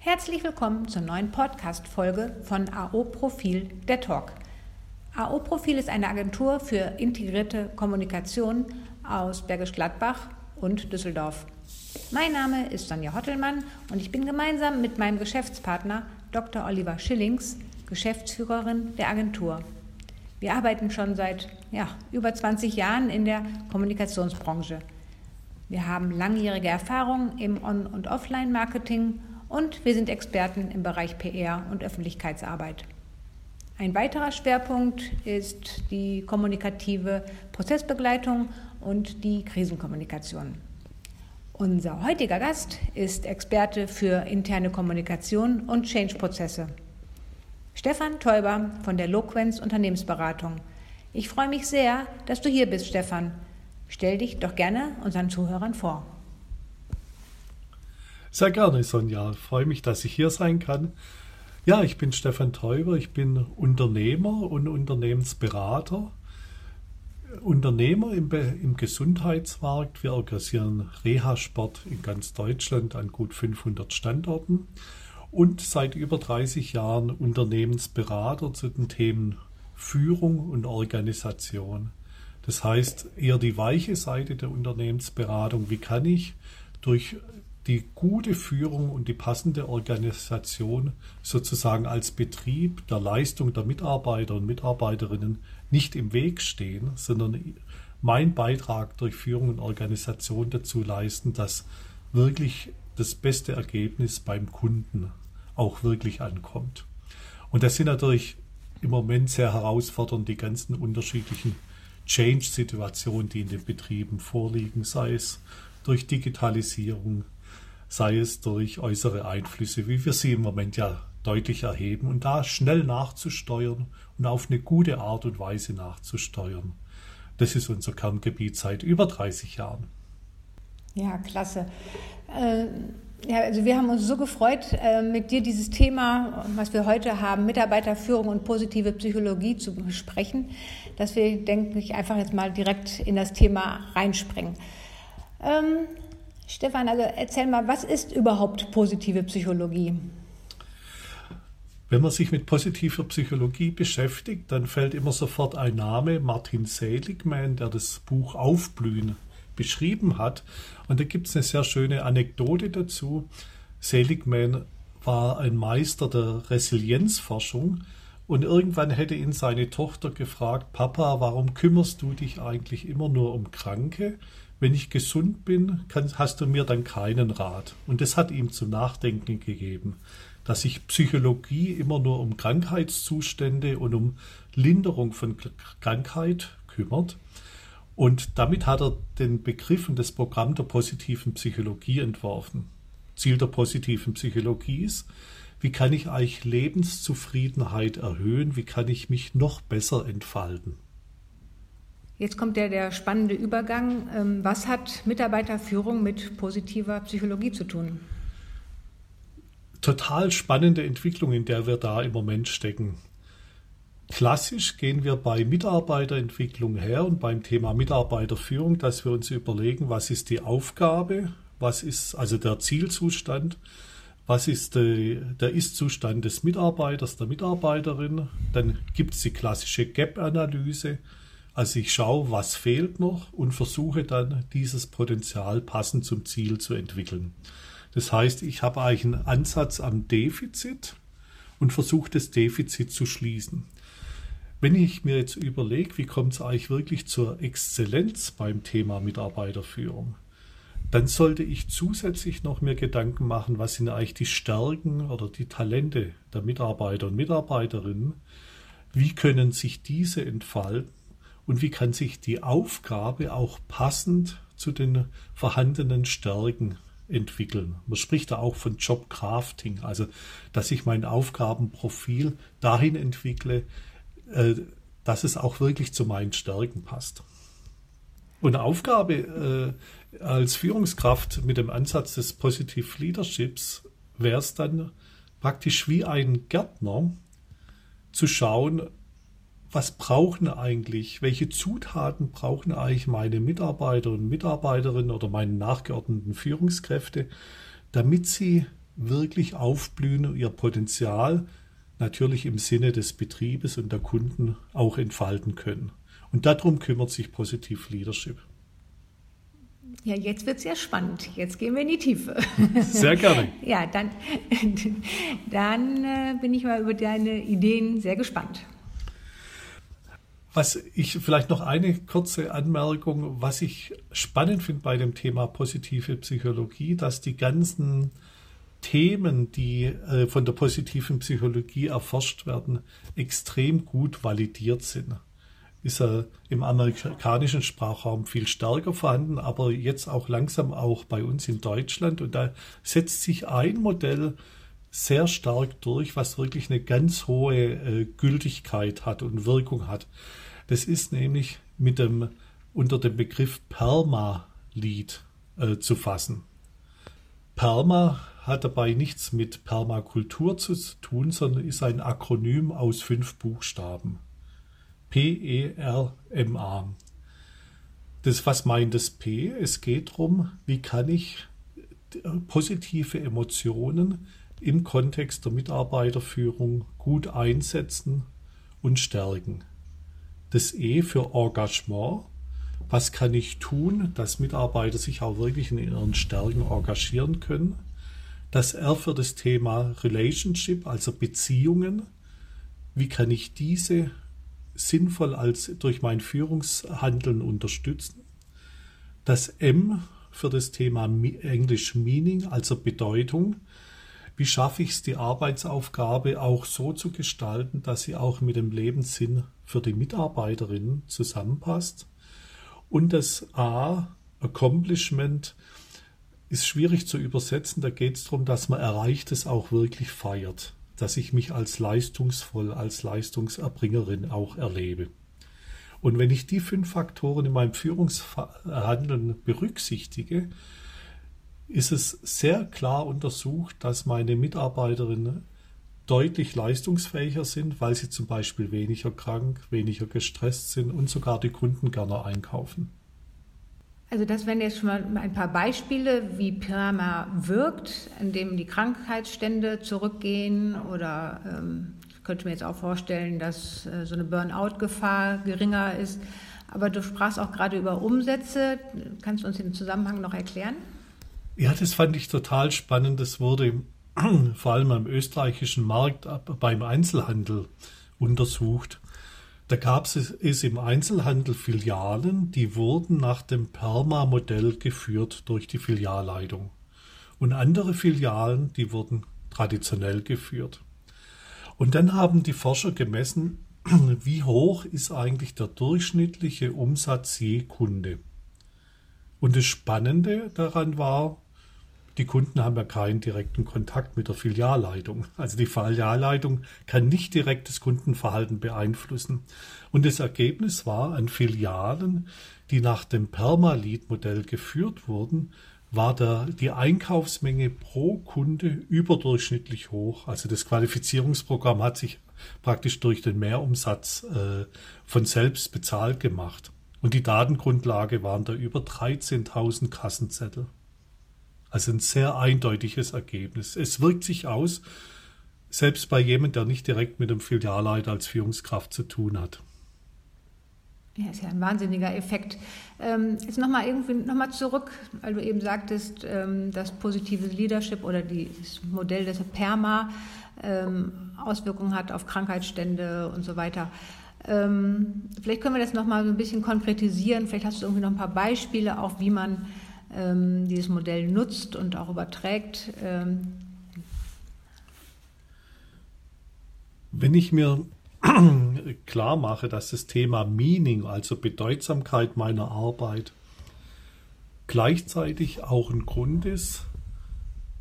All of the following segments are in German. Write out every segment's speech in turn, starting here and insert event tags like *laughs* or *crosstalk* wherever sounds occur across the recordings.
Herzlich willkommen zur neuen Podcast-Folge von AO Profil, der Talk. AO Profil ist eine Agentur für integrierte Kommunikation aus Bergisch Gladbach und Düsseldorf. Mein Name ist Sonja Hottelmann und ich bin gemeinsam mit meinem Geschäftspartner Dr. Oliver Schillings Geschäftsführerin der Agentur. Wir arbeiten schon seit ja, über 20 Jahren in der Kommunikationsbranche. Wir haben langjährige Erfahrung im On- und Offline-Marketing und wir sind Experten im Bereich PR und Öffentlichkeitsarbeit. Ein weiterer Schwerpunkt ist die kommunikative Prozessbegleitung und die Krisenkommunikation. Unser heutiger Gast ist Experte für interne Kommunikation und Change-Prozesse. Stefan Teuber von der Loquenz Unternehmensberatung. Ich freue mich sehr, dass du hier bist, Stefan. Stell dich doch gerne unseren Zuhörern vor. Sehr gerne, Sonja. Freue mich, dass ich hier sein kann. Ja, ich bin Stefan Teuber, ich bin Unternehmer und Unternehmensberater. Unternehmer im, im Gesundheitsmarkt. Wir organisieren Reha-Sport in ganz Deutschland an gut 500 Standorten und seit über 30 Jahren Unternehmensberater zu den Themen Führung und Organisation. Das heißt eher die weiche Seite der Unternehmensberatung. Wie kann ich durch die gute Führung und die passende Organisation sozusagen als Betrieb der Leistung der Mitarbeiter und Mitarbeiterinnen nicht im Weg stehen, sondern mein Beitrag durch Führung und Organisation dazu leisten, dass wirklich das beste Ergebnis beim Kunden auch wirklich ankommt. Und das sind natürlich im Moment sehr herausfordernd, die ganzen unterschiedlichen Change-Situationen, die in den Betrieben vorliegen, sei es durch Digitalisierung, sei es durch äußere Einflüsse, wie wir sie im Moment ja deutlich erheben und da schnell nachzusteuern und auf eine gute Art und Weise nachzusteuern. Das ist unser Kerngebiet seit über 30 Jahren. Ja, klasse. Äh, ja, also wir haben uns so gefreut, äh, mit dir dieses Thema, was wir heute haben, Mitarbeiterführung und positive Psychologie zu besprechen, dass wir, denke ich, einfach jetzt mal direkt in das Thema reinspringen. Ähm, Stefan, also erzähl mal, was ist überhaupt positive Psychologie? Wenn man sich mit positiver Psychologie beschäftigt, dann fällt immer sofort ein Name, Martin Seligman, der das Buch Aufblühen beschrieben hat. Und da gibt es eine sehr schöne Anekdote dazu. Seligman war ein Meister der Resilienzforschung und irgendwann hätte ihn seine Tochter gefragt, Papa, warum kümmerst du dich eigentlich immer nur um Kranke? Wenn ich gesund bin, kann, hast du mir dann keinen Rat. Und das hat ihm zum Nachdenken gegeben dass sich Psychologie immer nur um Krankheitszustände und um Linderung von Krankheit kümmert. Und damit hat er den Begriff und das Programm der positiven Psychologie entworfen. Ziel der positiven Psychologie ist, wie kann ich eigentlich Lebenszufriedenheit erhöhen, wie kann ich mich noch besser entfalten. Jetzt kommt ja der spannende Übergang. Ähm, was hat Mitarbeiterführung mit positiver Psychologie zu tun? total spannende Entwicklung, in der wir da im Moment stecken. Klassisch gehen wir bei Mitarbeiterentwicklung her und beim Thema Mitarbeiterführung, dass wir uns überlegen, was ist die Aufgabe, was ist also der Zielzustand, was ist die, der Ist-Zustand des Mitarbeiters, der Mitarbeiterin. Dann gibt es die klassische Gap-Analyse. Also ich schaue, was fehlt noch und versuche dann dieses Potenzial passend zum Ziel zu entwickeln. Das heißt, ich habe eigentlich einen Ansatz am Defizit und versuche das Defizit zu schließen. Wenn ich mir jetzt überlege, wie kommt es eigentlich wirklich zur Exzellenz beim Thema Mitarbeiterführung, dann sollte ich zusätzlich noch mir Gedanken machen, was sind eigentlich die Stärken oder die Talente der Mitarbeiter und Mitarbeiterinnen, wie können sich diese entfalten und wie kann sich die Aufgabe auch passend zu den vorhandenen Stärken entwickeln. Man spricht da auch von Jobcrafting, also dass ich mein Aufgabenprofil dahin entwickle, äh, dass es auch wirklich zu meinen Stärken passt. Und Aufgabe äh, als Führungskraft mit dem Ansatz des Positive Leaderships wäre es dann praktisch wie ein Gärtner zu schauen, was brauchen eigentlich, welche Zutaten brauchen eigentlich meine Mitarbeiter und Mitarbeiterinnen oder meine nachgeordneten Führungskräfte, damit sie wirklich aufblühen und ihr Potenzial natürlich im Sinne des Betriebes und der Kunden auch entfalten können. Und darum kümmert sich Positiv Leadership. Ja, jetzt wird es sehr spannend. Jetzt gehen wir in die Tiefe. *laughs* Sehr gerne. *laughs* ja, dann, *laughs* dann äh, bin ich mal über deine Ideen sehr gespannt. Was ich vielleicht noch eine kurze Anmerkung, was ich spannend finde bei dem Thema positive Psychologie, dass die ganzen Themen, die äh, von der positiven Psychologie erforscht werden, extrem gut validiert sind ist er im amerikanischen Sprachraum viel stärker vorhanden, aber jetzt auch langsam auch bei uns in Deutschland. Und da setzt sich ein Modell sehr stark durch, was wirklich eine ganz hohe äh, Gültigkeit hat und Wirkung hat. Das ist nämlich mit dem unter dem Begriff Perma-Lied äh, zu fassen. Perma hat dabei nichts mit Permakultur zu tun, sondern ist ein Akronym aus fünf Buchstaben. P-E-R-M-A. Das, was meint das P? Es geht darum, wie kann ich positive Emotionen im Kontext der Mitarbeiterführung gut einsetzen und stärken. Das E für Engagement. Was kann ich tun, dass Mitarbeiter sich auch wirklich in ihren Stärken engagieren können? Das R für das Thema Relationship, also Beziehungen. Wie kann ich diese sinnvoll als durch mein Führungshandeln unterstützen. Das M für das Thema Englisch Meaning, also Bedeutung. Wie schaffe ich es, die Arbeitsaufgabe auch so zu gestalten, dass sie auch mit dem Lebenssinn für die Mitarbeiterinnen zusammenpasst? Und das A, Accomplishment, ist schwierig zu übersetzen. Da geht es darum, dass man Erreichtes auch wirklich feiert dass ich mich als leistungsvoll, als Leistungserbringerin auch erlebe. Und wenn ich die fünf Faktoren in meinem Führungshandeln berücksichtige, ist es sehr klar untersucht, dass meine Mitarbeiterinnen deutlich leistungsfähiger sind, weil sie zum Beispiel weniger krank, weniger gestresst sind und sogar die Kunden gerne einkaufen. Also das wären jetzt schon mal ein paar Beispiele, wie Pirama wirkt, indem die Krankheitsstände zurückgehen oder ähm, ich könnte mir jetzt auch vorstellen, dass äh, so eine Burnout-Gefahr geringer ist. Aber du sprachst auch gerade über Umsätze. Kannst du uns den Zusammenhang noch erklären? Ja, das fand ich total spannend. Das wurde *clears throat* vor allem am österreichischen Markt beim Einzelhandel untersucht. Da gab es im Einzelhandel Filialen, die wurden nach dem Perma-Modell geführt durch die Filialleitung. Und andere Filialen, die wurden traditionell geführt. Und dann haben die Forscher gemessen, *clears throat* wie hoch ist eigentlich der durchschnittliche Umsatz je Kunde. Und das Spannende daran war, die Kunden haben ja keinen direkten Kontakt mit der Filialleitung. Also die Filialleitung kann nicht direkt das Kundenverhalten beeinflussen. Und das Ergebnis war, an Filialen, die nach dem Permalit-Modell geführt wurden, war der, die Einkaufsmenge pro Kunde überdurchschnittlich hoch. Also das Qualifizierungsprogramm hat sich praktisch durch den Mehrumsatz äh, von selbst bezahlt gemacht. Und die Datengrundlage waren da über 13.000 Kassenzettel. Also ein sehr eindeutiges Ergebnis. Es wirkt sich aus, selbst bei jemandem, der nicht direkt mit dem Filialleiter als Führungskraft zu tun hat. Ja, ist ja ein wahnsinniger Effekt. Ähm, jetzt nochmal irgendwie nochmal zurück, weil du eben sagtest, ähm, dass positives Leadership oder die, das Modell des PERMA ähm, Auswirkungen hat auf Krankheitsstände und so weiter. Ähm, vielleicht können wir das nochmal so ein bisschen konkretisieren. Vielleicht hast du irgendwie noch ein paar Beispiele, auch wie man ähm, dieses Modell nutzt und auch überträgt. Ähm. Wenn ich mir *clears throat* klar mache, dass das Thema Meaning, also Bedeutsamkeit meiner Arbeit, gleichzeitig auch ein Grund ist,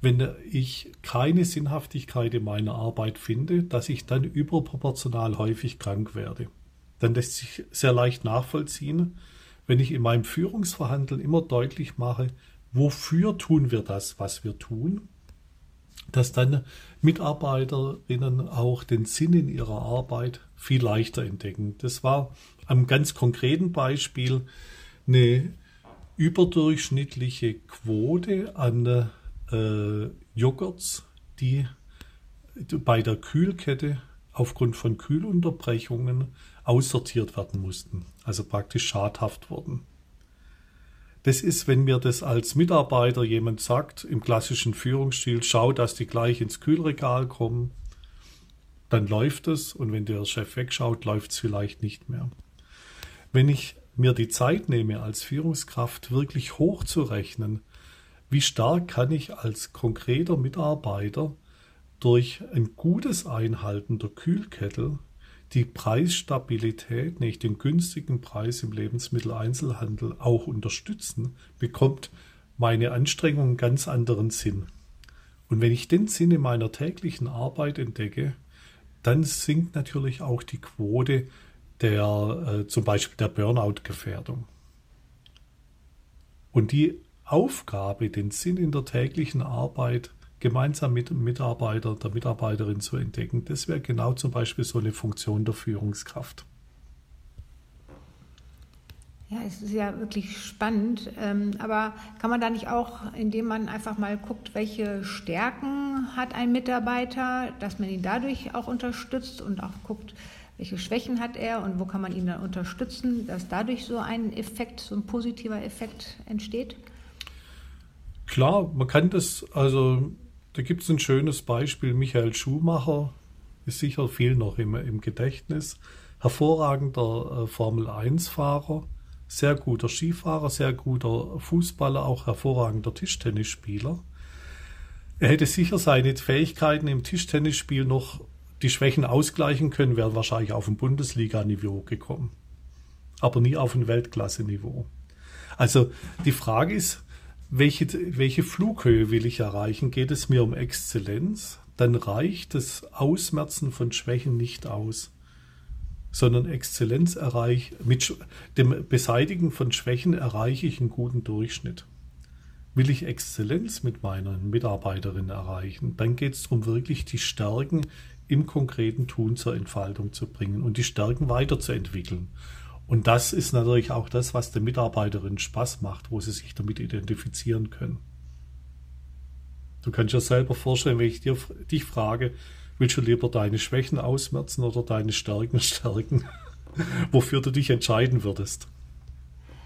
wenn ich keine Sinnhaftigkeit in meiner Arbeit finde, dass ich dann überproportional häufig krank werde. Dann lässt sich sehr leicht nachvollziehen, wenn ich in meinem Führungsverhandeln immer deutlich mache, wofür tun wir das, was wir tun, dass dann Mitarbeiterinnen auch den Sinn in ihrer Arbeit viel leichter entdecken. Das war am ganz konkreten Beispiel eine überdurchschnittliche Quote an äh, Joghurts, die bei der Kühlkette aufgrund von Kühlunterbrechungen aussortiert werden mussten, also praktisch schadhaft wurden. Das ist, wenn mir das als Mitarbeiter jemand sagt, im klassischen Führungsstil, schau, dass die gleich ins Kühlregal kommen, dann läuft es und wenn der Chef wegschaut, läuft es vielleicht nicht mehr. Wenn ich mir die Zeit nehme, als Führungskraft wirklich hochzurechnen, wie stark kann ich als konkreter Mitarbeiter durch ein gutes Einhalten der Kühlkettel die Preisstabilität, nicht den günstigen Preis im Lebensmitteleinzelhandel auch unterstützen, bekommt meine Anstrengung einen ganz anderen Sinn. Und wenn ich den Sinn in meiner täglichen Arbeit entdecke, dann sinkt natürlich auch die Quote der äh, zum Beispiel der Burnout-Gefährdung. Und die Aufgabe, den Sinn in der täglichen Arbeit gemeinsam mit dem Mitarbeiter, der Mitarbeiterin zu entdecken, das wäre genau zum Beispiel so eine Funktion der Führungskraft. Ja, es ist ja wirklich spannend. Ähm, aber kann man da nicht auch, indem man einfach mal guckt, welche Stärken hat ein Mitarbeiter, dass man ihn dadurch auch unterstützt und auch guckt, welche Schwächen hat er und wo kann man ihn dann unterstützen, dass dadurch so ein Effekt, so ein positiver Effekt entsteht? Klar, man kann das, also da gibt es ein schönes Beispiel, Michael Schumacher ist sicher viel noch im, im Gedächtnis, hervorragender äh, Formel-1-Fahrer, sehr guter Skifahrer, sehr guter Fußballer, auch hervorragender Tischtennisspieler. Er hätte sicher seine Fähigkeiten im Tischtennisspiel noch die Schwächen ausgleichen können, wäre wahrscheinlich auf ein Bundesliga-Niveau gekommen. Aber nie auf ein Weltklasse-Niveau. Also die Frage ist, welche, welche Flughöhe will ich erreichen? Geht es mir um Exzellenz? Dann reicht das Ausmerzen von Schwächen nicht aus, sondern Exzellenz erreiche, mit dem Beseitigen von Schwächen erreiche ich einen guten Durchschnitt. Will ich Exzellenz mit meinen Mitarbeiterinnen erreichen, dann geht es darum, wirklich die Stärken im konkreten Tun zur Entfaltung zu bringen und die Stärken weiterzuentwickeln. Und das ist natürlich auch das, was den Mitarbeiterinnen Spaß macht, wo sie sich damit identifizieren können. Du kannst dir selber vorstellen, wenn ich dir, dich frage, willst du lieber deine Schwächen ausmerzen oder deine Stärken stärken? *laughs* Wofür du dich entscheiden würdest?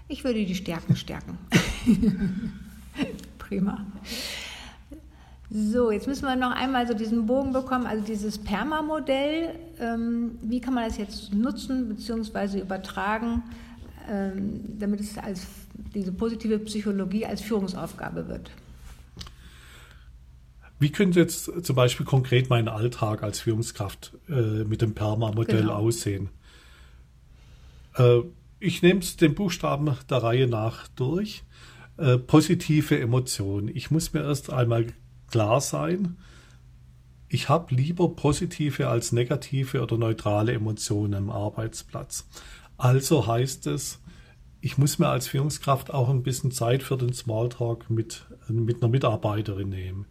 Ich würde die Stärken stärken. *laughs* Prima. So, jetzt müssen wir noch einmal so diesen Bogen bekommen, also dieses Perma-Modell. Ähm, wie kann man das jetzt nutzen bzw. übertragen, ähm, damit es als diese positive Psychologie als Führungsaufgabe wird? Wie könnte jetzt zum Beispiel konkret mein Alltag als Führungskraft äh, mit dem Perma-Modell genau. aussehen? Äh, ich nehme es den Buchstaben der Reihe nach durch. Äh, positive Emotionen. Ich muss mir erst einmal klar sein, ich habe lieber positive als negative oder neutrale Emotionen am Arbeitsplatz. Also heißt es, ich muss mir als Führungskraft auch ein bisschen Zeit für den Smalltalk mit, mit einer Mitarbeiterin nehmen.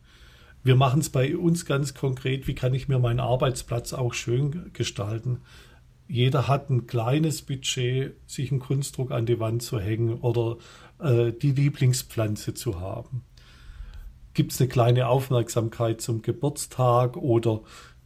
Wir machen es bei uns ganz konkret, wie kann ich mir meinen Arbeitsplatz auch schön gestalten. Jeder hat ein kleines Budget, sich einen Kunstdruck an die Wand zu hängen oder äh, die Lieblingspflanze zu haben gibt es eine kleine Aufmerksamkeit zum Geburtstag oder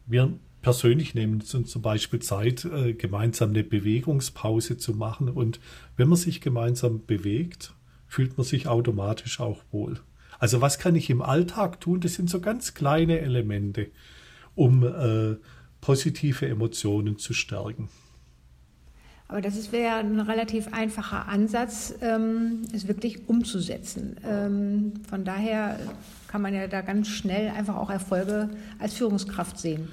wir persönlich nehmen uns zum Beispiel Zeit, äh, gemeinsam eine Bewegungspause zu machen. Und wenn man sich gemeinsam bewegt, fühlt man sich automatisch auch wohl. Also was kann ich im Alltag tun? Das sind so ganz kleine Elemente, um äh, positive Emotionen zu stärken. Aber das wäre ein relativ einfacher Ansatz, ähm, es wirklich umzusetzen. Ähm, von daher kann man ja da ganz schnell einfach auch Erfolge als Führungskraft sehen.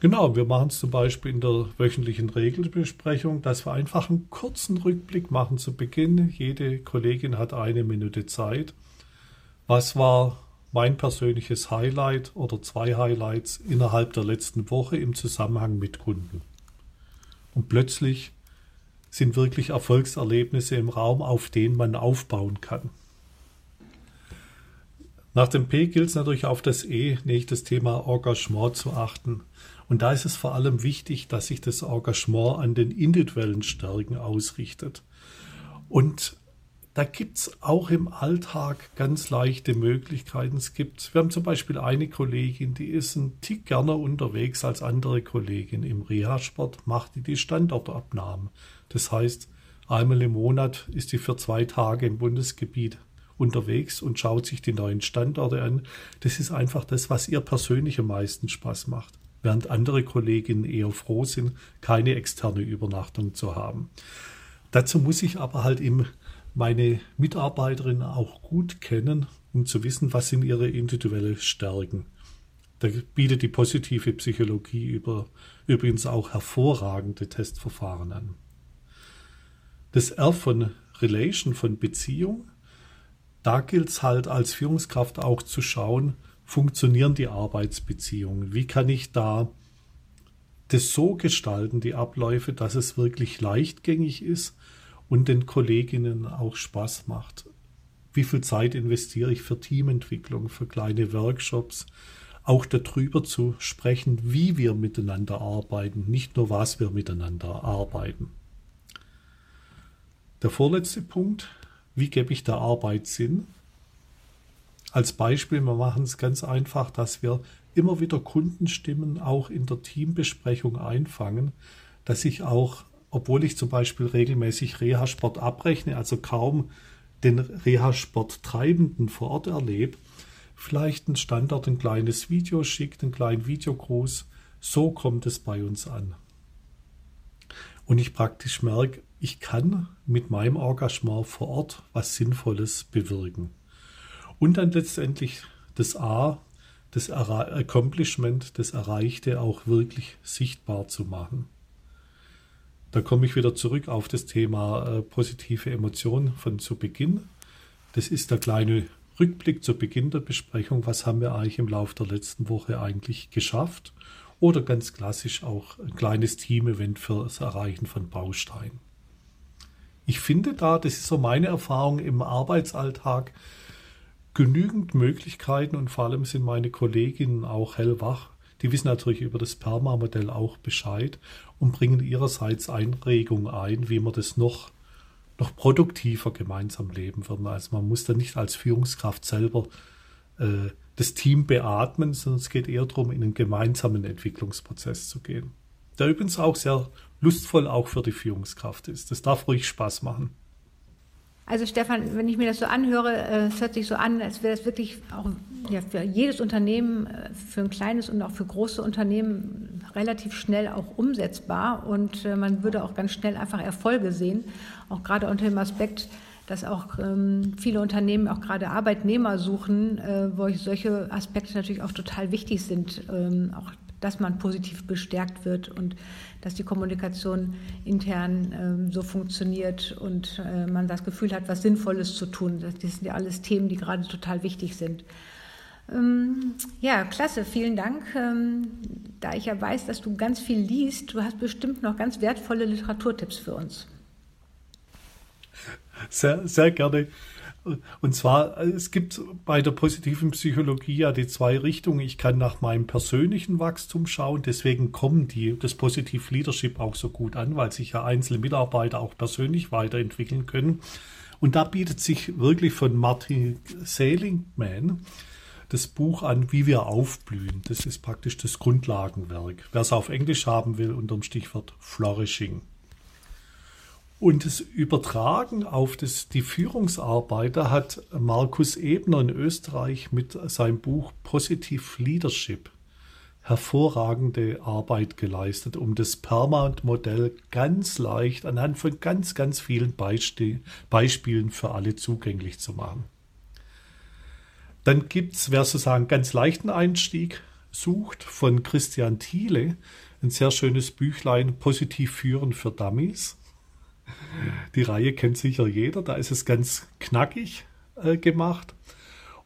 Genau, wir machen es zum Beispiel in der wöchentlichen Regelbesprechung, dass wir einfach einen kurzen Rückblick machen zu Beginn. Jede Kollegin hat eine Minute Zeit. Was war mein persönliches Highlight oder zwei Highlights innerhalb der letzten Woche im Zusammenhang mit Kunden? Und plötzlich sind wirklich Erfolgserlebnisse im Raum, auf denen man aufbauen kann. Nach dem P gilt es natürlich auf das E, nämlich das Thema Engagement zu achten. Und da ist es vor allem wichtig, dass sich das Engagement an den individuellen Stärken ausrichtet. Und da gibt es auch im Alltag ganz leichte Möglichkeiten. Es gibt, wir haben zum Beispiel eine Kollegin, die ist ein Tick gerne unterwegs als andere Kollegin. Im Reha-Sport macht die die Standortabnahmen. Das heißt, einmal im Monat ist sie für zwei Tage im Bundesgebiet unterwegs und schaut sich die neuen Standorte an. Das ist einfach das, was ihr persönlich am meisten Spaß macht. Während andere Kolleginnen eher froh sind, keine externe Übernachtung zu haben. Dazu muss ich aber halt im meine Mitarbeiterinnen auch gut kennen, um zu wissen, was sind ihre individuellen Stärken. Da bietet die positive Psychologie über, übrigens auch hervorragende Testverfahren an. Das R von Relation, von Beziehung, da gilt es halt als Führungskraft auch zu schauen, funktionieren die Arbeitsbeziehungen? Wie kann ich da das so gestalten, die Abläufe, dass es wirklich leichtgängig ist und den Kolleginnen auch Spaß macht. Wie viel Zeit investiere ich für Teamentwicklung, für kleine Workshops, auch darüber zu sprechen, wie wir miteinander arbeiten, nicht nur was wir miteinander arbeiten. Der vorletzte Punkt, wie gebe ich der Arbeit Sinn? Als Beispiel, wir machen es ganz einfach, dass wir immer wieder Kundenstimmen auch in der Teambesprechung einfangen, dass ich auch obwohl ich zum Beispiel regelmäßig Reha-Sport abrechne, also kaum den Reha-Sport Treibenden vor Ort erlebe, vielleicht ein Standard ein kleines Video schickt, einen kleinen Videogruß. So kommt es bei uns an. Und ich praktisch merke, ich kann mit meinem Engagement vor Ort was Sinnvolles bewirken. Und dann letztendlich das A, das Accomplishment, das Erreichte auch wirklich sichtbar zu machen. Da komme ich wieder zurück auf das Thema äh, positive Emotionen von zu Beginn. Das ist der kleine Rückblick zu Beginn der Besprechung. Was haben wir eigentlich im Laufe der letzten Woche eigentlich geschafft? Oder ganz klassisch auch ein kleines Team-Event für das Erreichen von Bausteinen. Ich finde da, das ist so meine Erfahrung im Arbeitsalltag, genügend Möglichkeiten und vor allem sind meine Kolleginnen auch hellwach, die wissen natürlich über das Perma-Modell auch Bescheid und bringen ihrerseits Einregungen ein, wie man das noch, noch produktiver gemeinsam leben würden. Also man muss da nicht als Führungskraft selber äh, das Team beatmen, sondern es geht eher darum, in einen gemeinsamen Entwicklungsprozess zu gehen. Der übrigens auch sehr lustvoll auch für die Führungskraft ist. Das darf ruhig Spaß machen. Also Stefan, wenn ich mir das so anhöre, äh, es hört sich so an, als wäre es wirklich auch ja, für jedes Unternehmen, äh, für ein kleines und auch für große Unternehmen relativ schnell auch umsetzbar. Und äh, man würde auch ganz schnell einfach Erfolge sehen, auch gerade unter dem Aspekt, dass auch ähm, viele Unternehmen auch gerade Arbeitnehmer suchen, äh, wo solche Aspekte natürlich auch total wichtig sind, ähm, auch dass man positiv bestärkt wird und dass die Kommunikation intern ähm, so funktioniert und äh, man das Gefühl hat, was Sinnvolles zu tun. Das, das sind ja alles Themen, die gerade total wichtig sind. Ähm, ja, klasse, vielen Dank. Ähm, da ich ja weiß, dass du ganz viel liest, du hast bestimmt noch ganz wertvolle Literaturtipps für uns. Sehr, sehr gerne. Und zwar, es gibt bei der positiven Psychologie ja die zwei Richtungen. Ich kann nach meinem persönlichen Wachstum schauen. Deswegen kommen die, das Positiv Leadership auch so gut an, weil sich ja einzelne Mitarbeiter auch persönlich weiterentwickeln können. Und da bietet sich wirklich von Martin Seligman das Buch an, wie wir aufblühen. Das ist praktisch das Grundlagenwerk. Wer es auf Englisch haben will, unter dem Stichwort Flourishing. Und das Übertragen auf das, die Führungsarbeit, da hat Markus Ebner in Österreich mit seinem Buch Positive Leadership hervorragende Arbeit geleistet, um das Permanent-Modell ganz leicht anhand von ganz, ganz vielen Beisp Beispielen für alle zugänglich zu machen. Dann gibt es, wer sozusagen ganz leichten Einstieg sucht, von Christian Thiele ein sehr schönes Büchlein Positiv führen für Dummies. Die Reihe kennt sicher jeder, da ist es ganz knackig äh, gemacht.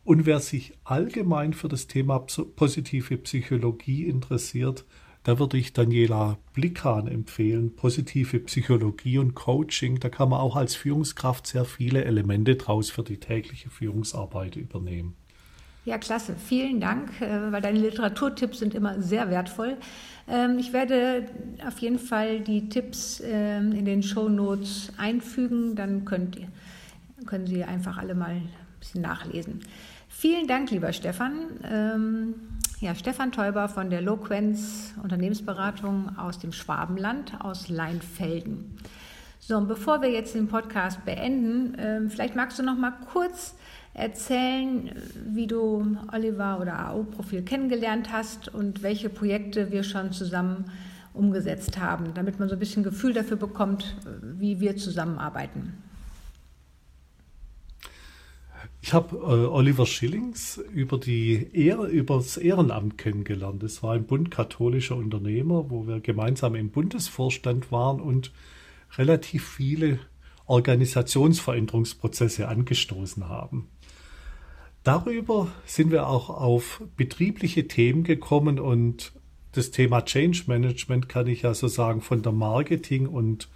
Und wer sich allgemein für das Thema positive Psychologie interessiert, da würde ich Daniela Blickhahn empfehlen. Positive Psychologie und Coaching, da kann man auch als Führungskraft sehr viele Elemente draus für die tägliche Führungsarbeit übernehmen. Ja, klasse. Vielen Dank, äh, weil deine Literaturtipps sind immer sehr wertvoll. Ähm, ich werde auf jeden Fall die Tipps ähm, in den Show Notes einfügen. Dann könnt ihr können Sie einfach alle mal ein bisschen nachlesen. Vielen Dank, lieber Stefan. Ähm, ja, Stefan Teuber von der Loquenz Unternehmensberatung aus dem Schwabenland, aus Leinfelden. So, und bevor wir jetzt den Podcast beenden, vielleicht magst du noch mal kurz erzählen, wie du Oliver oder AO-Profil kennengelernt hast und welche Projekte wir schon zusammen umgesetzt haben, damit man so ein bisschen Gefühl dafür bekommt, wie wir zusammenarbeiten. Ich habe äh, Oliver Schillings über, die Ehre, über das Ehrenamt kennengelernt. Das war ein bundkatholischer Unternehmer, wo wir gemeinsam im Bundesvorstand waren und relativ viele Organisationsveränderungsprozesse angestoßen haben. Darüber sind wir auch auf betriebliche Themen gekommen und das Thema Change Management kann ich ja so sagen von der Marketing- und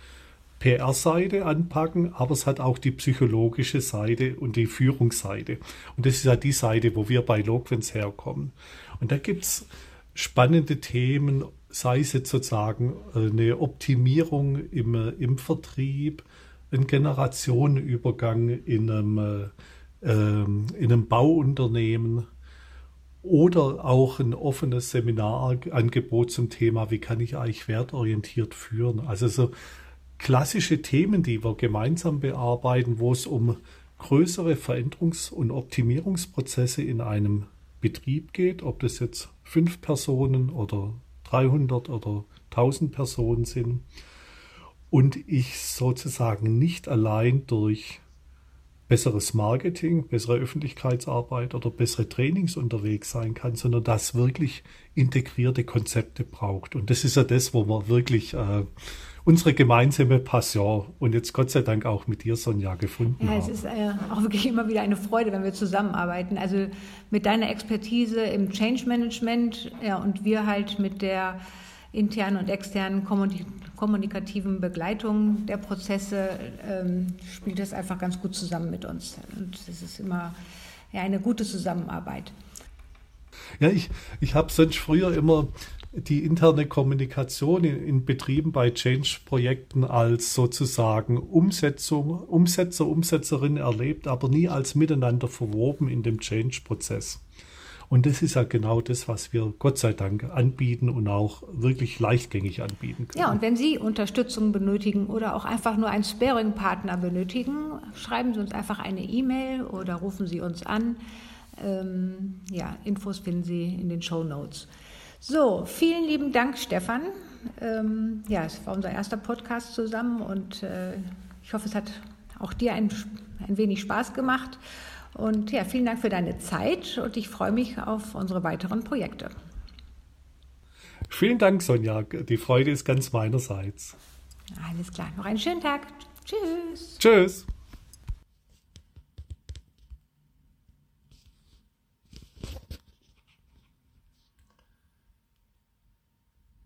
PR-Seite anpacken, aber es hat auch die psychologische Seite und die Führungsseite. Und das ist ja die Seite, wo wir bei Loquens herkommen. Und da gibt es spannende Themen, sei es jetzt sozusagen äh, eine Optimierung im, äh, im Vertrieb, ein Generationenübergang in einem, äh, ähm, in einem Bauunternehmen oder auch ein offenes Seminarangebot zum Thema, wie kann ich eigentlich wertorientiert führen. Also so klassische Themen, die wir gemeinsam bearbeiten, wo es um größere Veränderungs- und Optimierungsprozesse in einem Betrieb geht, ob das jetzt fünf Personen oder 300 oder 1000 Personen sind. Und ich sozusagen nicht allein durch besseres Marketing, bessere Öffentlichkeitsarbeit oder bessere Trainings unterwegs sein kann, sondern das wirklich integrierte Konzepte braucht. Und das ist ja das, wo wir wirklich äh, unsere gemeinsame Passion und jetzt Gott sei Dank auch mit dir, Sonja, gefunden haben. Ja, es ist äh, auch wirklich immer wieder eine Freude, wenn wir zusammenarbeiten. Also mit deiner Expertise im Change Management ja, und wir halt mit der internen und externen kommunikativen Begleitung der Prozesse ähm, spielt das einfach ganz gut zusammen mit uns. Und es ist immer ja, eine gute Zusammenarbeit. Ja, ich, ich habe sonst früher immer die interne Kommunikation in, in Betrieben bei Change-Projekten als sozusagen Umsetzung, Umsetzer, Umsetzerin erlebt, aber nie als miteinander verwoben in dem Change-Prozess. Und das ist ja genau das, was wir Gott sei Dank anbieten und auch wirklich leichtgängig anbieten können. Ja, und wenn Sie Unterstützung benötigen oder auch einfach nur einen Sparing-Partner benötigen, schreiben Sie uns einfach eine E-Mail oder rufen Sie uns an. Ähm, ja, Infos finden Sie in den Show Notes. So, vielen lieben Dank, Stefan. Ähm, ja, es war unser erster Podcast zusammen und äh, ich hoffe, es hat auch dir ein, ein wenig Spaß gemacht. Und ja, vielen Dank für deine Zeit und ich freue mich auf unsere weiteren Projekte. Vielen Dank, Sonja. Die Freude ist ganz meinerseits. Alles klar. Noch einen schönen Tag. Tschüss. Tschüss.